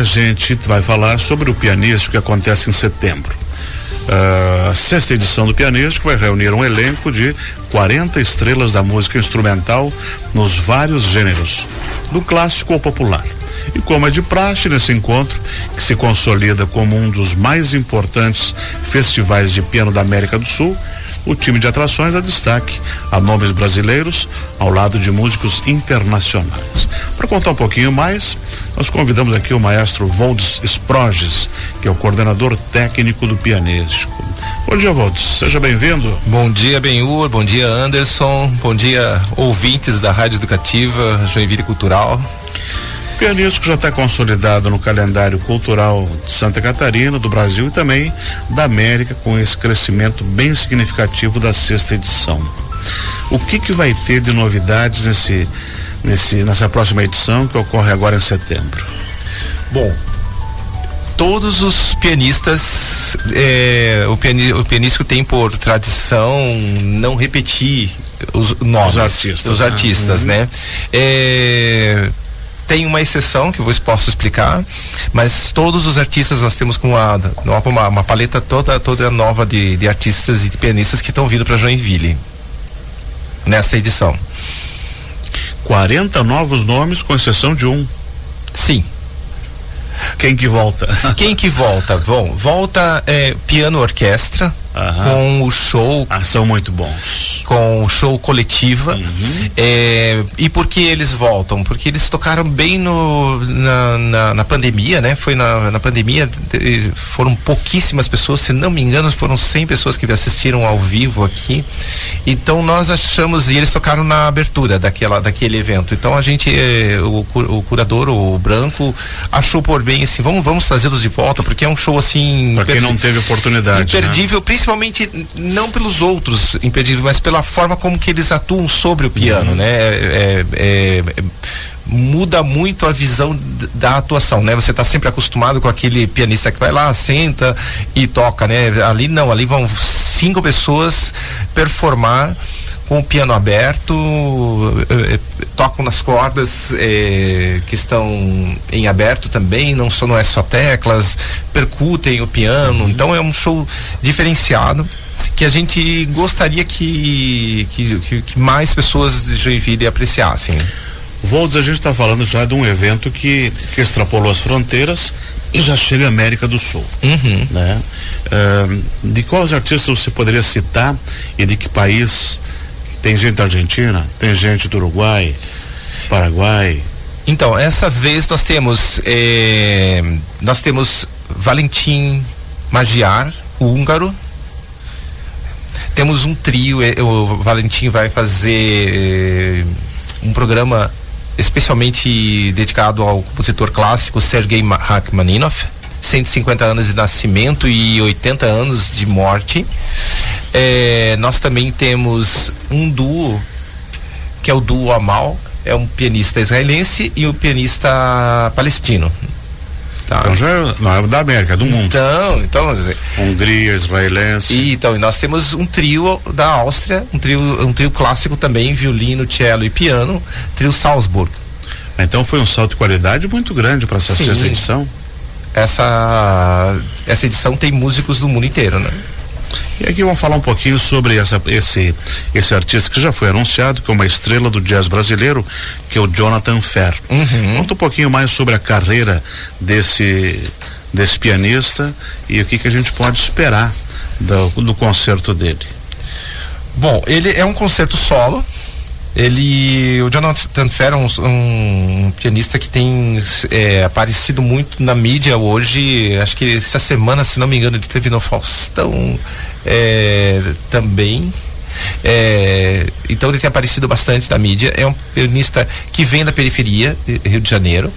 a gente vai falar sobre o pianístico que acontece em setembro. Uh, a sexta edição do Pianístico vai reunir um elenco de 40 estrelas da música instrumental nos vários gêneros, do clássico ao popular. E como é de praxe nesse encontro, que se consolida como um dos mais importantes festivais de piano da América do Sul, o time de atrações dá destaque a nomes brasileiros ao lado de músicos internacionais. Para contar um pouquinho mais, nós convidamos aqui o maestro Voldes Sproges, que é o coordenador técnico do Pianístico. Bom dia, Voldes. Seja bem-vindo. Bom dia, Benhur. Bom dia, Anderson. Bom dia, ouvintes da Rádio Educativa Joinville Cultural. O Pianístico já está consolidado no calendário cultural de Santa Catarina, do Brasil e também da América, com esse crescimento bem significativo da sexta edição. O que, que vai ter de novidades nesse nesse, nessa próxima edição que ocorre agora em setembro? Bom, todos os pianistas, é, o, piani, o pianístico tem por tradição não repetir os nomes, os artistas, os artistas né? né? É, tem uma exceção que eu posso explicar, mas todos os artistas nós temos com uma, uma, uma paleta toda toda nova de, de artistas e de pianistas que estão vindo para Joinville nessa edição. 40 novos nomes, com exceção de um. Sim. Quem que volta? Quem que volta? Bom, volta é, piano orquestra, Aham. com o show. Ah, são muito bons. Com o show coletiva. Uhum. É, e por que eles voltam? Porque eles tocaram bem no, na, na, na pandemia, né? Foi na, na pandemia, foram pouquíssimas pessoas, se não me engano, foram 100 pessoas que assistiram ao vivo aqui. Então nós achamos, e eles tocaram na abertura daquela, daquele evento. Então a gente, é, o, o curador, o Branco, achou por bem assim, vamos, vamos trazê-los de volta, porque é um show assim. Para quem não teve oportunidade. Né? Imperdível, né? Principalmente não pelos outros impedidos, mas pela forma como que eles atuam sobre o piano, uhum. né? É, é, é, muda muito a visão da atuação, né? Você está sempre acostumado com aquele pianista que vai lá, senta e toca, né? Ali não, ali vão cinco pessoas performar com o piano aberto, eh, eh, tocam nas cordas eh, que estão em aberto também, não, só, não é só teclas, percutem o piano, uhum. então é um show diferenciado que a gente gostaria que, que, que, que mais pessoas de Joinville apreciassem. Voldes, a gente está falando já de um evento que, que extrapolou as fronteiras e já chega à América do Sul. Uhum. Né? Uh, de quais artistas você poderia citar e de que país tem gente da Argentina, tem gente do Uruguai, Paraguai. Então, essa vez nós temos eh, nós temos Valentim Magiar, o húngaro. Temos um trio, eh, o Valentim vai fazer eh, um programa especialmente dedicado ao compositor clássico Sergei Rachmaninoff, 150 anos de nascimento e 80 anos de morte. É, nós também temos um duo, que é o duo Amal, é um pianista israelense e um pianista palestino. Tá. Então já não é da América, é do mundo. Então, então dizer, Hungria, israelense. E, então, e nós temos um trio da Áustria, um trio, um trio clássico também, violino, cello e piano, trio Salzburg. Então foi um salto de qualidade muito grande para essa Sim. sexta edição. Essa essa edição tem músicos do mundo inteiro, né? E aqui vamos falar um pouquinho sobre essa, esse, esse artista que já foi anunciado, que é uma estrela do jazz brasileiro, que é o Jonathan Fer. Uhum. Conta um pouquinho mais sobre a carreira desse, desse pianista e o que, que a gente pode esperar do, do concerto dele. Bom, ele é um concerto solo, ele, o Jonathan Fer é um, um pianista que tem é, aparecido muito na mídia hoje. Acho que essa semana, se não me engano, ele teve no Faustão é, também. É, então ele tem aparecido bastante na mídia. É um pianista que vem da periferia, Rio de Janeiro.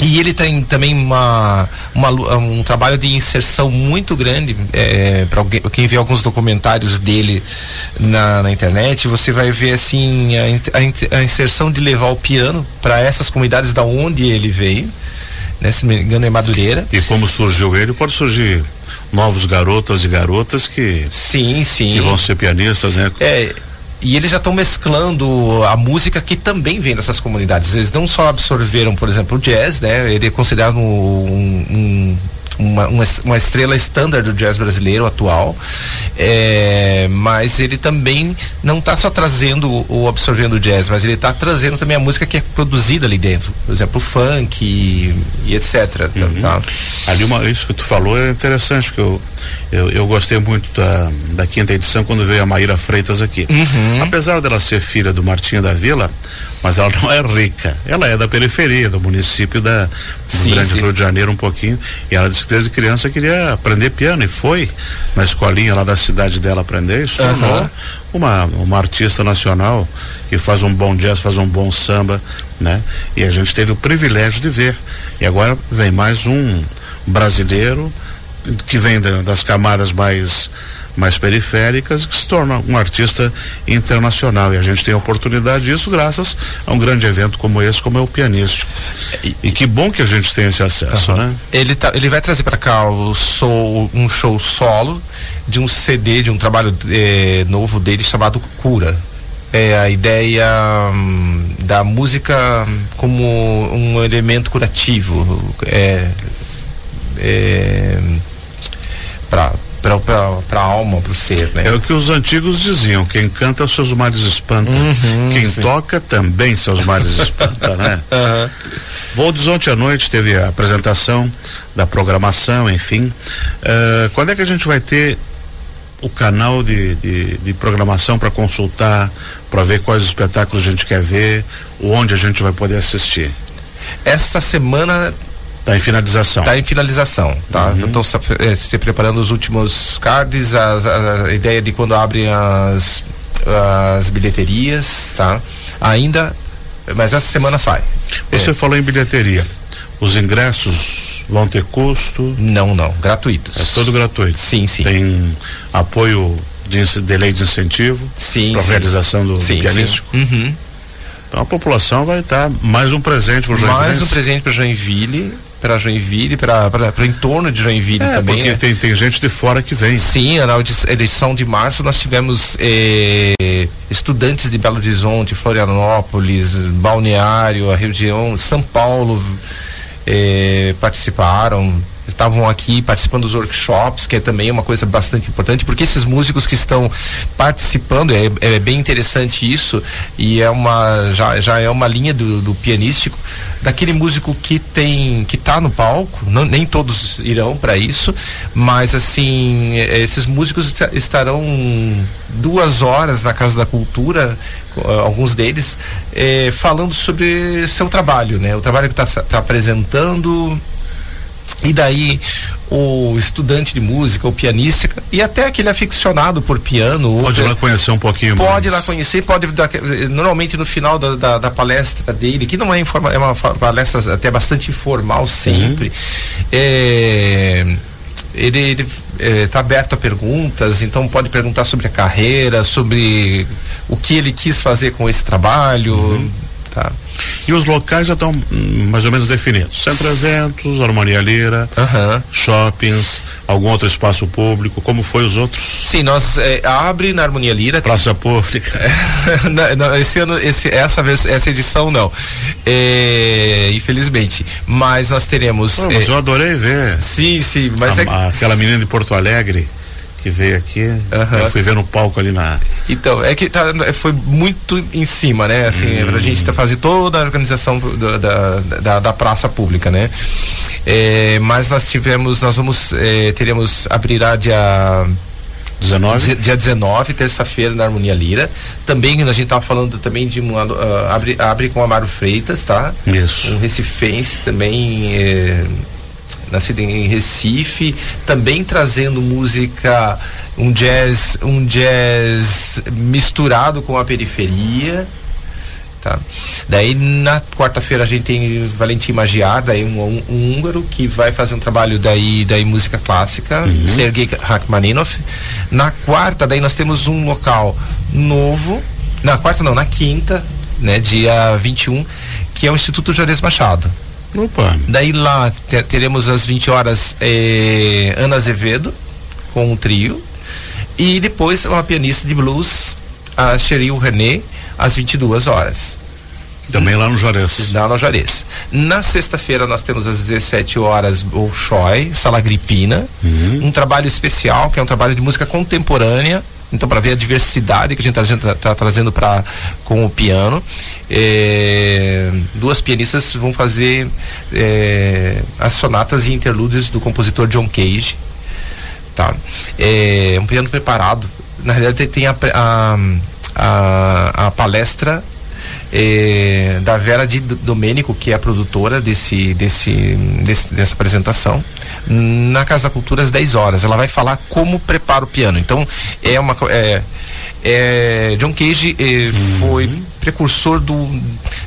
E ele tem também uma, uma um trabalho de inserção muito grande. É, para quem vê alguns documentários dele na, na internet, você vai ver assim a, a, inserção de levar o piano para essas comunidades da onde ele veio. Né, se não me engano, é Madureira. E como surgiu ele, pode surgir novos garotas e garotas que sim sim que vão ser pianistas né é e eles já estão mesclando a música que também vem dessas comunidades. Eles não só absorveram, por exemplo, o jazz, né? Ele é considerado um, um uma, uma, estrela estándar do jazz brasileiro atual, é, mas ele também não está só trazendo ou absorvendo o jazz, mas ele está trazendo também a música que é produzida ali dentro, por exemplo, o funk e, e etc. Uhum. Tá? Ali uma, isso que tu falou é interessante, que eu, eu, eu, gostei muito da, da quinta edição quando veio a Maíra Freitas aqui. Uhum. Apesar dela ser filha do Martinho da Vila, mas ela não é rica. Ela é da periferia, do município da, do sim, Grande sim. Rio de Janeiro um pouquinho. E ela disse que desde criança queria aprender piano e foi na escolinha lá da cidade dela aprender e se tornou uhum. uma, uma artista nacional que faz um bom jazz, faz um bom samba, né? E a gente teve o privilégio de ver. E agora vem mais um brasileiro que vem das camadas mais mais periféricas que se torna um artista internacional. E a gente tem a oportunidade disso graças a um grande evento como esse, como é o Pianístico. E, e que bom que a gente tem esse acesso, né? Ele, tá, ele vai trazer para cá o show, um show solo de um CD, de um trabalho eh, novo dele chamado Cura. É a ideia hum, da música como um elemento curativo. É, é, para para a alma, para o ser, né? É o que os antigos diziam: quem canta seus males espanta, uhum, quem sim. toca também seus males espanta, né? Uhum. Voldes ontem à noite teve a apresentação da programação, enfim. Uh, quando é que a gente vai ter o canal de, de, de programação para consultar, para ver quais espetáculos a gente quer ver, onde a gente vai poder assistir? Esta semana Está em finalização. Está em finalização, tá? Uhum. Estou é, se preparando os últimos cards, a, a, a, ideia de quando abrem as, as bilheterias, tá? Ainda, mas essa semana sai. Você é. falou em bilheteria. Os ingressos vão ter custo? Não, não, gratuitos. É tudo gratuito. Sim, sim. Tem apoio de, de lei de incentivo sim, para a realização do, sim, do pianístico? Sim. Uhum. Então a população vai estar mais um presente para o Joinville. Mais um presente para Joinville para Joinville, para o entorno de Joinville é, também. Porque né? tem, tem gente de fora que vem. Sim, na edição de março nós tivemos eh, estudantes de Belo Horizonte, Florianópolis, Balneário, a região, São Paulo eh, participaram estavam aqui participando dos workshops, que é também uma coisa bastante importante, porque esses músicos que estão participando, é, é bem interessante isso, e é uma, já, já é uma linha do, do pianístico, daquele músico que tem, que está no palco, não, nem todos irão para isso, mas assim, esses músicos estarão duas horas na Casa da Cultura, alguns deles, eh, falando sobre seu trabalho, né? O trabalho que está tá apresentando, e daí o estudante de música, o pianista e até aquele aficionado por piano. Pode ir lá conhecer um pouquinho pode mais. Pode ir lá conhecer, pode dar, normalmente no final da, da, da, palestra dele, que não é, informa, é uma palestra até bastante informal sempre. É, ele está é, aberto a perguntas, então pode perguntar sobre a carreira, sobre o que ele quis fazer com esse trabalho. Uhum. Tá. E os locais já estão hum, mais ou menos definidos. Centro Eventos, Harmonia Lira, uhum. shoppings, algum outro espaço público, como foi os outros? Sim, nós é, abre na Harmonia Lira. Praça Pública. não, não, esse ano, esse, essa, essa edição não. É, infelizmente. Mas nós teremos. Pô, mas é, eu adorei ver. Sim, sim. Mas a, é... Aquela menina de Porto Alegre que veio aqui. Uhum. Eu fui ver no palco ali na. Então, é que tá, foi muito em cima, né? Assim, hum. pra gente tá, fazer toda a organização do, da, da, da, praça pública, né? É, mas nós tivemos, nós vamos, é, teremos, abrirá dia 19? Dia 19, terça-feira, na Harmonia Lira. Também, a gente tava falando também de uma. Uh, abre, abre com Amaro Freitas, tá? Isso. Um recifense também. É, nascido em Recife, também trazendo música, um jazz, um jazz misturado com a periferia. Tá. Daí na quarta-feira a gente tem Valentim Magiar, daí um, um, um, húngaro que vai fazer um trabalho daí, daí música clássica, uhum. Sergei Rachmaninoff. Na quarta, daí nós temos um local novo, na quarta não, na quinta, né, dia 21, que é o Instituto Juarez Machado. Opa. Daí lá teremos às 20 horas eh, Ana Azevedo com um trio e depois uma pianista de blues a Cheryl René às 22 horas. Também lá no Juarez. Lá no Juarez. Na sexta-feira nós temos às 17 horas Bolshoi, Sala Gripina, uhum. um trabalho especial que é um trabalho de música contemporânea. Então, para ver a diversidade que a gente está tá trazendo para com o piano, é, duas pianistas vão fazer é, as sonatas e interlúdios do compositor John Cage. Tá? É um piano preparado. Na realidade, tem a, a, a, a palestra é, da Vera de Domênico, que é a produtora desse, desse, desse, dessa apresentação, na Casa da Cultura às 10 horas. Ela vai falar como prepara o piano. Então, é uma. É, é, John Cage uhum. foi precursor do,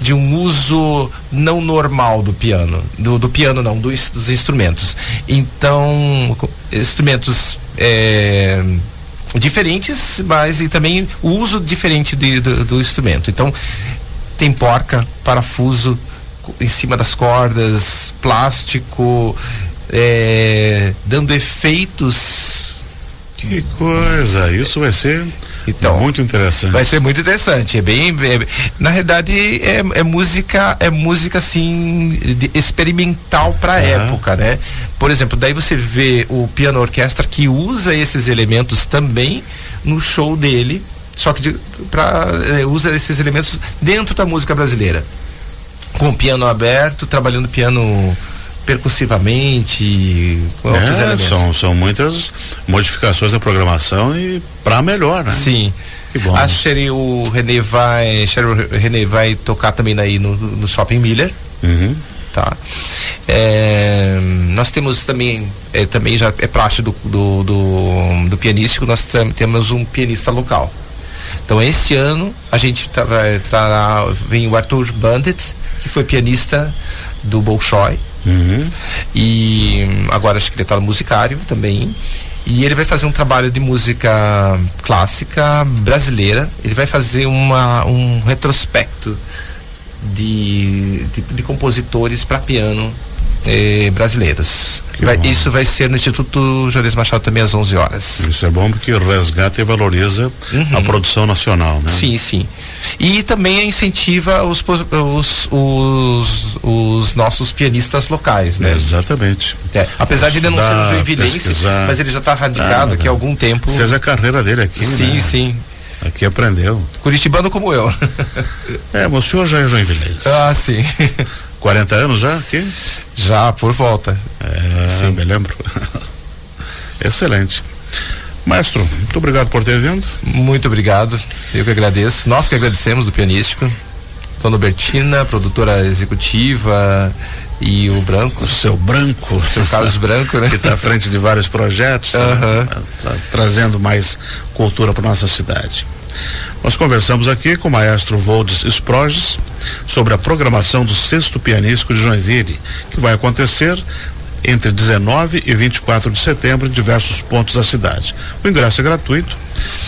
de um uso não normal do piano. Do, do piano, não, do, dos instrumentos. Então, instrumentos. É, diferentes, mas e também o uso diferente de, do, do instrumento. Então, tem porca, parafuso em cima das cordas, plástico, é, dando efeitos. Que coisa! Isso vai ser então, muito interessante. Vai ser muito interessante. É bem, é, na realidade é, é, música, é música assim experimental para a uhum. época, né? Por exemplo, daí você vê o piano orquestra que usa esses elementos também no show dele, só que para é, usa esses elementos dentro da música brasileira. Com o piano aberto, trabalhando piano percussivamente, é. São, são muitas modificações da programação e para melhor, né? Sim. Que bom. A Sherry, o René vai, Sherry, René vai tocar também aí no, no Shopping Miller. Uhum. Tá. É, nós temos também, é, também já é praxe do, do, do, do pianístico, nós temos um pianista local. Então, esse ano, a gente tá, vai, trará, vem o Arthur Bandit, que foi pianista do Bolshoi. E agora acho que ele está no musicário também. E ele vai fazer um trabalho de música clássica brasileira. Ele vai fazer uma, um retrospecto de, de, de compositores para piano eh, brasileiros. Vai, isso vai ser no Instituto Juarez Machado também às 11 horas. Isso é bom porque resgata e valoriza uhum. a produção nacional, né? Sim, sim. E também incentiva os, os, os, os nossos pianistas locais, né? É, exatamente. É, apesar de ele não ser um joinvilense, mas ele já está radicado ah, aqui há algum tempo. Fez a carreira dele aqui, Sim, né? sim. Aqui aprendeu. Curitibano como eu. é, mas o senhor já é joinvilense. Ah, sim. 40 anos já aqui? Já, por volta. É, Sim. me lembro. Excelente. Maestro, muito obrigado por ter vindo. Muito obrigado. Eu que agradeço. Nós que agradecemos do Pianístico. Dona Bertina, produtora executiva, e o Branco. O seu Branco. O seu Carlos Branco, né? que está à frente de vários projetos, tá, uhum. tá, tá, trazendo mais cultura para nossa cidade. Nós conversamos aqui com o maestro Voldes Sproges sobre a programação do sexto pianístico de Joinville, que vai acontecer entre 19 e 24 de setembro em diversos pontos da cidade. O ingresso é gratuito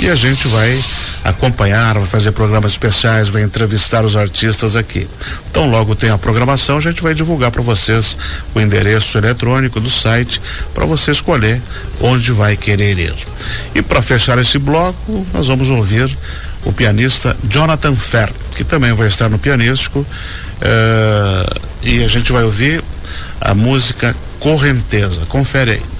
e a gente vai acompanhar, vai fazer programas especiais, vai entrevistar os artistas aqui. Então, logo tem a programação, a gente vai divulgar para vocês o endereço eletrônico do site para você escolher onde vai querer ir. E para fechar esse bloco, nós vamos ouvir o pianista Jonathan Fer, que também vai estar no pianístico. Uh, e a gente vai ouvir a música Correnteza. Confere aí.